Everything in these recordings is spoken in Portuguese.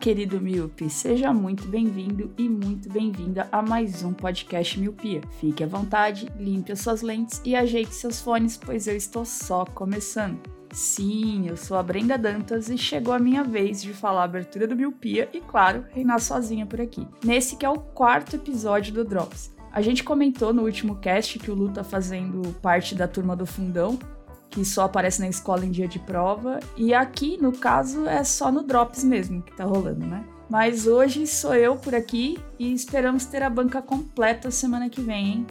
Querido Miope! Seja muito bem-vindo e muito bem-vinda a mais um podcast Miopia. Fique à vontade, limpe as suas lentes e ajeite seus fones, pois eu estou só começando. Sim, eu sou a Brenda Dantas e chegou a minha vez de falar a abertura do Miopia e, claro, reinar sozinha por aqui. Nesse que é o quarto episódio do Drops. A gente comentou no último cast que o Lu tá fazendo parte da turma do fundão, que só aparece na escola em dia de prova, e aqui, no caso, é só no Drops mesmo que tá rolando, né? Mas hoje sou eu por aqui e esperamos ter a banca completa semana que vem, hein?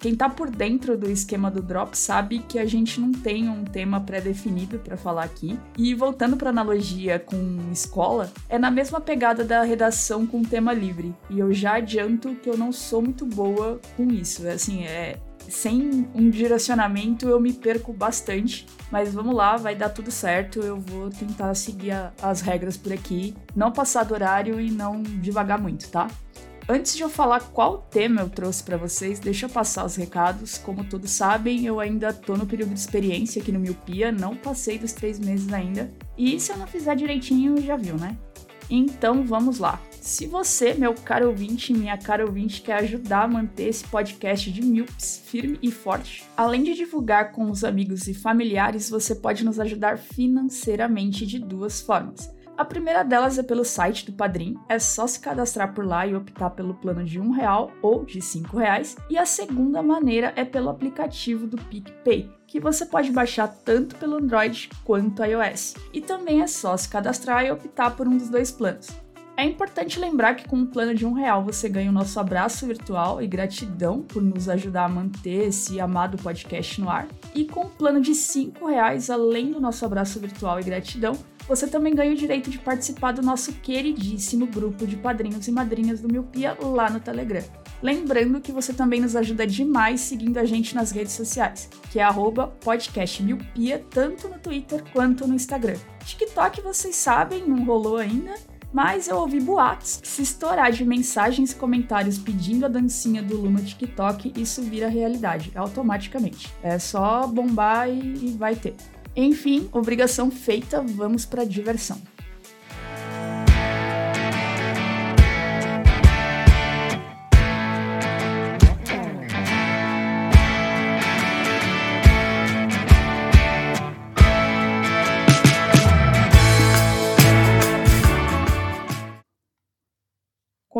Quem tá por dentro do esquema do Drop sabe que a gente não tem um tema pré-definido para falar aqui. E voltando para analogia com escola, é na mesma pegada da redação com tema livre. E eu já adianto que eu não sou muito boa com isso. Assim, é sem um direcionamento eu me perco bastante. Mas vamos lá, vai dar tudo certo. Eu vou tentar seguir a- as regras por aqui, não passar do horário e não devagar muito, tá? Antes de eu falar qual tema eu trouxe pra vocês, deixa eu passar os recados. Como todos sabem, eu ainda tô no período de experiência aqui no Miopia, não passei dos três meses ainda. E se eu não fizer direitinho, já viu, né? Então vamos lá. Se você, meu caro ouvinte, minha cara ouvinte, quer ajudar a manter esse podcast de Milps firme e forte, além de divulgar com os amigos e familiares, você pode nos ajudar financeiramente de duas formas. A primeira delas é pelo site do Padrim, é só se cadastrar por lá e optar pelo plano de um real ou de cinco reais. E a segunda maneira é pelo aplicativo do PicPay, que você pode baixar tanto pelo Android quanto iOS. E também é só se cadastrar e optar por um dos dois planos. É importante lembrar que com um plano de um real você ganha o nosso abraço virtual e gratidão por nos ajudar a manter esse amado podcast no ar. E com um plano de cinco reais, além do nosso abraço virtual e gratidão, você também ganha o direito de participar do nosso queridíssimo grupo de padrinhos e madrinhas do Miopia lá no Telegram. Lembrando que você também nos ajuda demais seguindo a gente nas redes sociais, que é podcastmiopia, tanto no Twitter quanto no Instagram. TikTok, vocês sabem, não rolou ainda, mas eu ouvi boatos que se estourar de mensagens e comentários pedindo a dancinha do Lu no TikTok, isso vira realidade, automaticamente. É só bombar e, e vai ter. Enfim, obrigação feita, vamos pra diversão.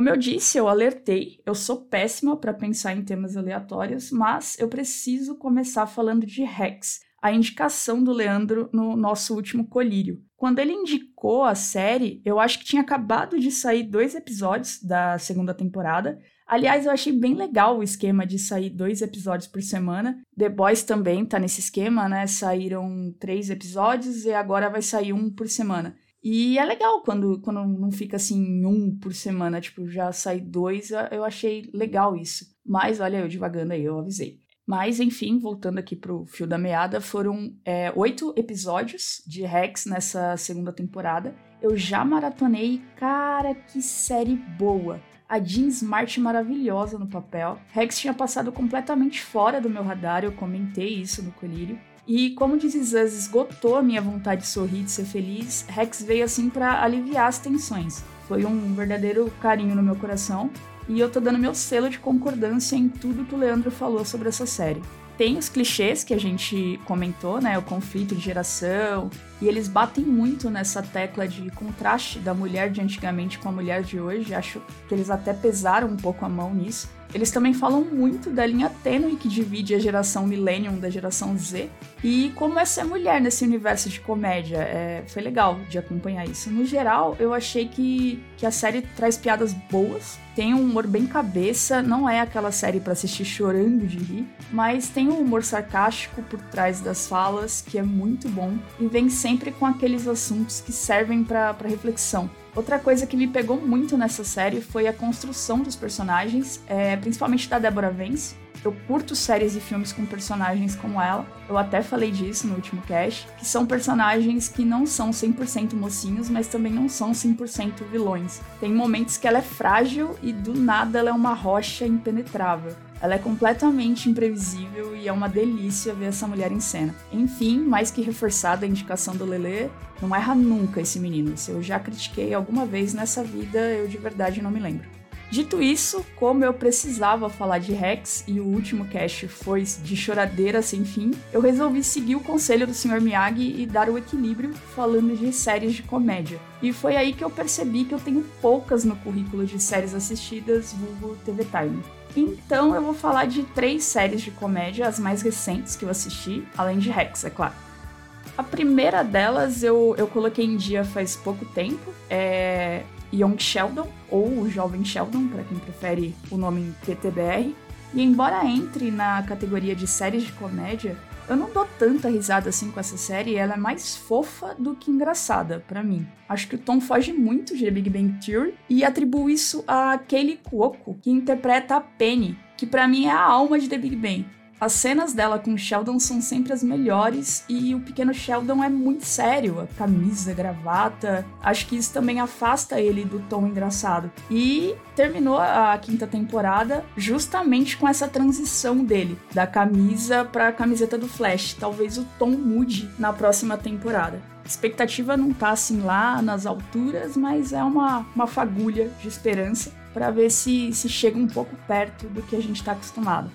Como eu disse, eu alertei, eu sou péssima para pensar em temas aleatórios, mas eu preciso começar falando de Rex, a indicação do Leandro no nosso último colírio. Quando ele indicou a série, eu acho que tinha acabado de sair dois episódios da segunda temporada. Aliás, eu achei bem legal o esquema de sair dois episódios por semana. The Boys também tá nesse esquema, né? Saíram três episódios e agora vai sair um por semana. E é legal quando, quando não fica assim um por semana, tipo, já sai dois, eu achei legal isso. Mas olha, eu devagando aí, eu avisei. Mas, enfim, voltando aqui pro fio da meada, foram é, oito episódios de Rex nessa segunda temporada. Eu já maratonei, cara, que série boa! A Jean Smart maravilhosa no papel. Rex tinha passado completamente fora do meu radar, eu comentei isso no Colírio. E como Is Us esgotou a minha vontade de sorrir, de ser feliz, Rex veio assim para aliviar as tensões. Foi um verdadeiro carinho no meu coração e eu tô dando meu selo de concordância em tudo que o Leandro falou sobre essa série. Tem os clichês que a gente comentou, né? O conflito de geração, e eles batem muito nessa tecla de contraste da mulher de antigamente com a mulher de hoje. Acho que eles até pesaram um pouco a mão nisso. Eles também falam muito da linha tênue que divide a geração Millennium da geração Z e como é ser mulher nesse universo de comédia. É, foi legal de acompanhar isso. No geral, eu achei que, que a série traz piadas boas, tem um humor bem cabeça, não é aquela série para assistir chorando de rir, mas tem um humor sarcástico por trás das falas que é muito bom e vem sempre com aqueles assuntos que servem para reflexão. Outra coisa que me pegou muito nessa série foi a construção dos personagens, é, principalmente da Deborah Vance. Eu curto séries e filmes com personagens como ela. Eu até falei disso no último cast, que são personagens que não são 100% mocinhos, mas também não são 100% vilões. Tem momentos que ela é frágil e do nada ela é uma rocha impenetrável. Ela é completamente imprevisível e é uma delícia ver essa mulher em cena. Enfim, mais que reforçada a indicação do Lele, não erra nunca esse menino. Se eu já critiquei alguma vez nessa vida, eu de verdade não me lembro. Dito isso, como eu precisava falar de Rex e o último cast foi de choradeira sem fim, eu resolvi seguir o conselho do Sr. Miyagi e dar o equilíbrio falando de séries de comédia. E foi aí que eu percebi que eu tenho poucas no currículo de séries assistidas, vulgo TV Time. Então eu vou falar de três séries de comédia, as mais recentes que eu assisti, além de Rex, é claro. A primeira delas eu, eu coloquei em dia faz pouco tempo, é Young Sheldon, ou o Jovem Sheldon, para quem prefere o nome TTBR. E embora entre na categoria de séries de comédia, eu não dou tanta risada assim com essa série, ela é mais fofa do que engraçada para mim. Acho que o Tom foge muito de The Big Bang Theory e atribuo isso a Kaylee Cuoco, que interpreta a Penny, que para mim é a alma de The Big Bang. As cenas dela com Sheldon são sempre as melhores e o pequeno Sheldon é muito sério, a camisa, a gravata. Acho que isso também afasta ele do tom engraçado. E terminou a quinta temporada justamente com essa transição dele, da camisa para a camiseta do Flash. Talvez o tom mude na próxima temporada. A expectativa não tá assim lá nas alturas, mas é uma, uma fagulha de esperança para ver se, se chega um pouco perto do que a gente está acostumado.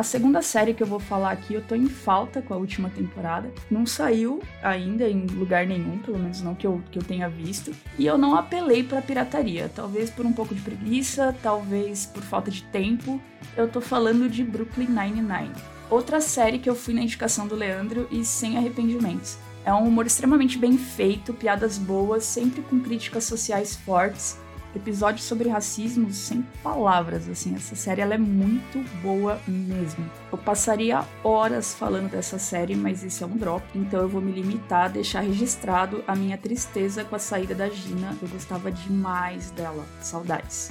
A segunda série que eu vou falar aqui, eu tô em falta com a última temporada. Não saiu ainda em lugar nenhum, pelo menos não que eu, que eu tenha visto. E eu não apelei pra pirataria. Talvez por um pouco de preguiça, talvez por falta de tempo. Eu tô falando de Brooklyn Nine-Nine. Outra série que eu fui na indicação do Leandro e sem arrependimentos. É um humor extremamente bem feito, piadas boas, sempre com críticas sociais fortes episódio sobre racismo sem palavras, assim. Essa série ela é muito boa mesmo. Eu passaria horas falando dessa série, mas esse é um drop, então eu vou me limitar a deixar registrado a minha tristeza com a saída da Gina. Eu gostava demais dela. Saudades.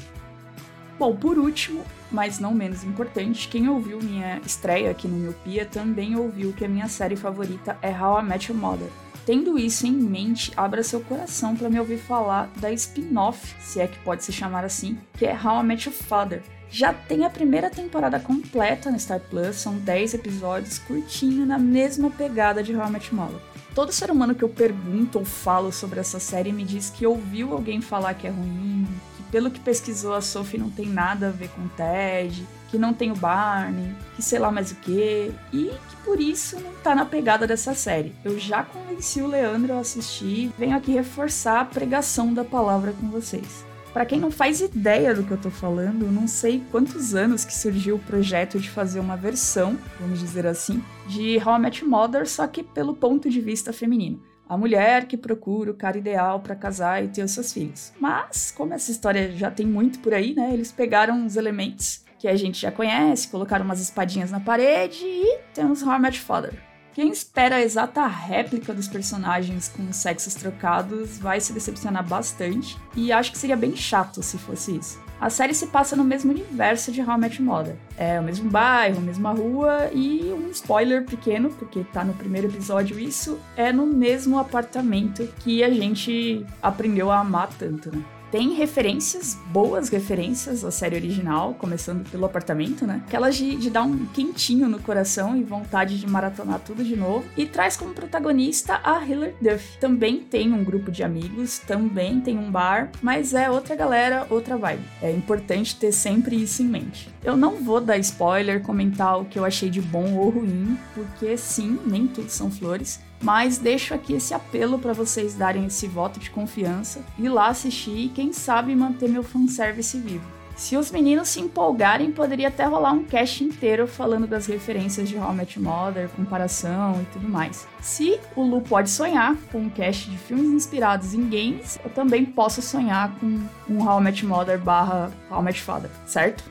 Bom, por último, mas não menos importante, quem ouviu minha estreia aqui no Miopia também ouviu que a minha série favorita é How I Met Your Mother. Tendo isso em mente, abra seu coração para me ouvir falar da spin-off, se é que pode se chamar assim, que é How I Met Your Father. Já tem a primeira temporada completa no Star Plus, são 10 episódios curtinho na mesma pegada de How I Met Mother. Todo ser humano que eu pergunto ou falo sobre essa série me diz que ouviu alguém falar que é ruim, pelo que pesquisou a Sophie não tem nada a ver com o Ted, que não tem o Barney, que sei lá mais o que, e que por isso não tá na pegada dessa série. Eu já convenci o Leandro a assistir, venho aqui reforçar a pregação da palavra com vocês. Para quem não faz ideia do que eu tô falando, não sei quantos anos que surgiu o projeto de fazer uma versão, vamos dizer assim, de How I Met Mother, só que pelo ponto de vista feminino a mulher que procura o cara ideal para casar e ter os seus filhos. Mas, como essa história já tem muito por aí, né? Eles pegaram os elementos que a gente já conhece, colocaram umas espadinhas na parede e temos How Father. Quem espera a exata réplica dos personagens com sexos trocados vai se decepcionar bastante, e acho que seria bem chato se fosse isso. A série se passa no mesmo universo de How I Met Mother. É o mesmo bairro, a mesma rua e um spoiler pequeno, porque tá no primeiro episódio isso, é no mesmo apartamento que a gente aprendeu a amar tanto, né? Tem referências, boas referências à série original, começando pelo apartamento, né? Aquelas de, de dar um quentinho no coração e vontade de maratonar tudo de novo. E traz como protagonista a Hilary Duff. Também tem um grupo de amigos, também tem um bar, mas é outra galera, outra vibe. É importante ter sempre isso em mente. Eu não vou dar spoiler, comentar o que eu achei de bom ou ruim, porque sim, nem tudo são flores. Mas deixo aqui esse apelo para vocês darem esse voto de confiança, ir lá assistir e quem sabe manter meu fanservice vivo. Se os meninos se empolgarem, poderia até rolar um cast inteiro falando das referências de How I Met Mother, comparação e tudo mais. Se o Lu pode sonhar com um cast de filmes inspirados em games, eu também posso sonhar com um How I Met Mother barra How I Met Father, certo?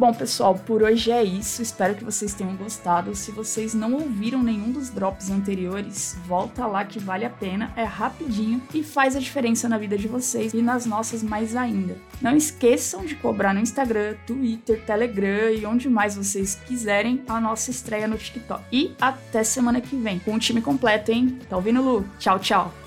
Bom, pessoal, por hoje é isso. Espero que vocês tenham gostado. Se vocês não ouviram nenhum dos drops anteriores, volta lá que vale a pena. É rapidinho e faz a diferença na vida de vocês e nas nossas mais ainda. Não esqueçam de cobrar no Instagram, Twitter, Telegram e onde mais vocês quiserem a nossa estreia no TikTok. E até semana que vem com o time completo, hein? Tá ouvindo, Lu? Tchau, tchau.